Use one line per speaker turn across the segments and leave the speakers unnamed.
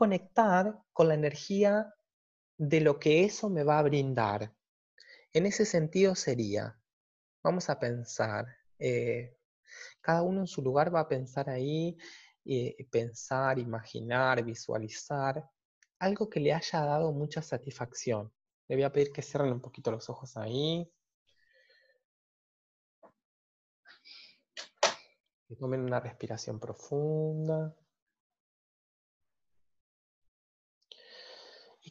conectar con la energía de lo que eso me va a brindar. En ese sentido sería, vamos a pensar, eh, cada uno en su lugar va a pensar ahí, eh, pensar, imaginar, visualizar algo que le haya dado mucha satisfacción. Le voy a pedir que cierren un poquito los ojos ahí. Que tomen una respiración profunda.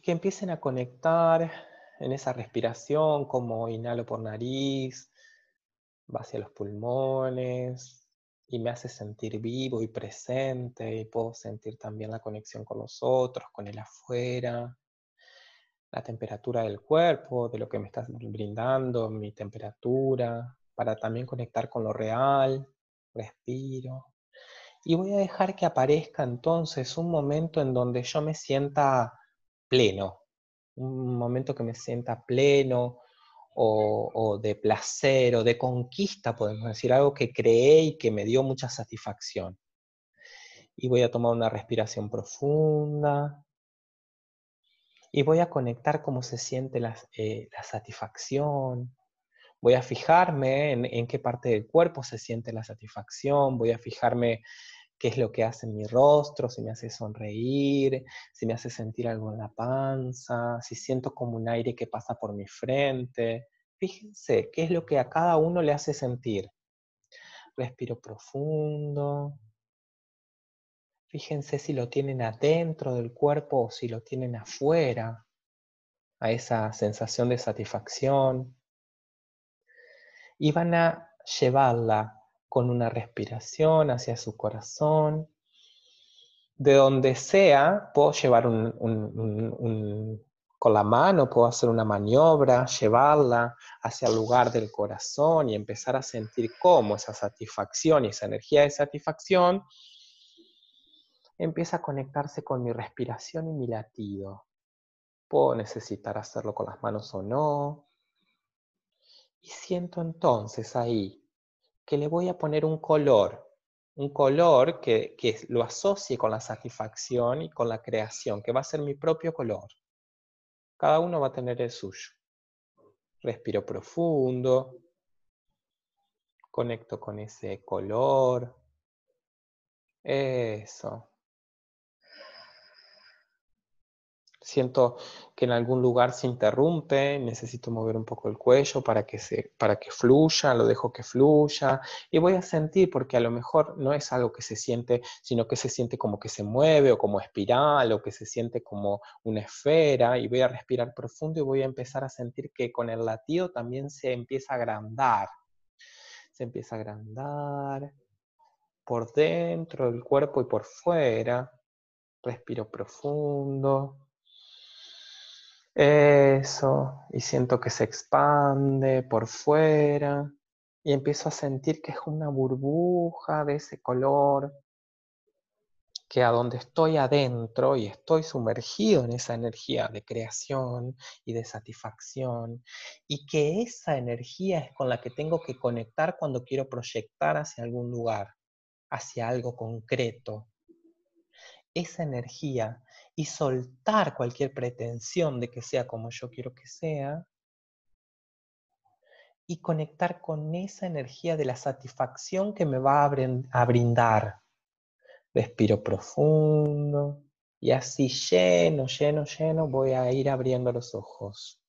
Que empiecen a conectar en esa respiración, como inhalo por nariz, va hacia los pulmones y me hace sentir vivo y presente y puedo sentir también la conexión con los otros, con el afuera, la temperatura del cuerpo, de lo que me estás brindando, mi temperatura, para también conectar con lo real, respiro. Y voy a dejar que aparezca entonces un momento en donde yo me sienta pleno, un momento que me sienta pleno o, de placer o de conquista, podemos decir, algo que creé y que me dio mucha satisfacción. Y voy a tomar una respiración profunda y voy a conectar cómo se siente la, eh, satisfacción. Voy a fijarme en, en qué parte del cuerpo se siente la satisfacción, voy a fijarme qué es lo que hace en mi rostro, si me hace sonreír, si me hace sentir algo en la panza, si siento como un aire que pasa por mi frente. Fíjense qué es lo que a cada uno le hace sentir. Respiro profundo. Fíjense si lo tienen adentro del cuerpo o si lo tienen afuera, a esa sensación de satisfacción. Y van a llevarla con una respiración hacia su corazón. De donde sea, puedo llevar con la mano, puedo hacer una maniobra, llevarla hacia el lugar del corazón y empezar a sentir cómo esa satisfacción y esa energía de satisfacción empieza a conectarse con mi respiración y mi latido. Puedo necesitar hacerlo con las manos o no. Y siento entonces ahí que le voy a poner un color, un color que, lo asocie con la satisfacción y con la creación, que va a ser mi propio color. Cada uno va a tener el suyo. Respiro profundo, conecto con ese color. Eso. Siento que en algún lugar se interrumpe, necesito mover un poco el cuello para que, se, para que fluya, lo dejo que fluya y voy a sentir porque a lo mejor no es algo que se siente, sino que se siente como que se mueve o como espiral o que se siente como una esfera y voy a respirar profundo y voy a empezar a sentir que con el latido también se empieza a agrandar. Se empieza a agrandar por dentro del cuerpo y por fuera. Respiro profundo. Eso, y siento que se expande por fuera y empiezo a sentir que es una burbuja de ese color, que a donde estoy adentro y estoy sumergido en esa energía de creación y de satisfacción, y que esa energía es con la que tengo que conectar cuando quiero proyectar hacia algún lugar, hacia algo concreto. Esa energía y soltar cualquier pretensión de que sea como yo quiero que sea y conectar con esa energía de la satisfacción que me va a brindar. Respiro profundo y así lleno, lleno, lleno voy a ir abriendo los ojos.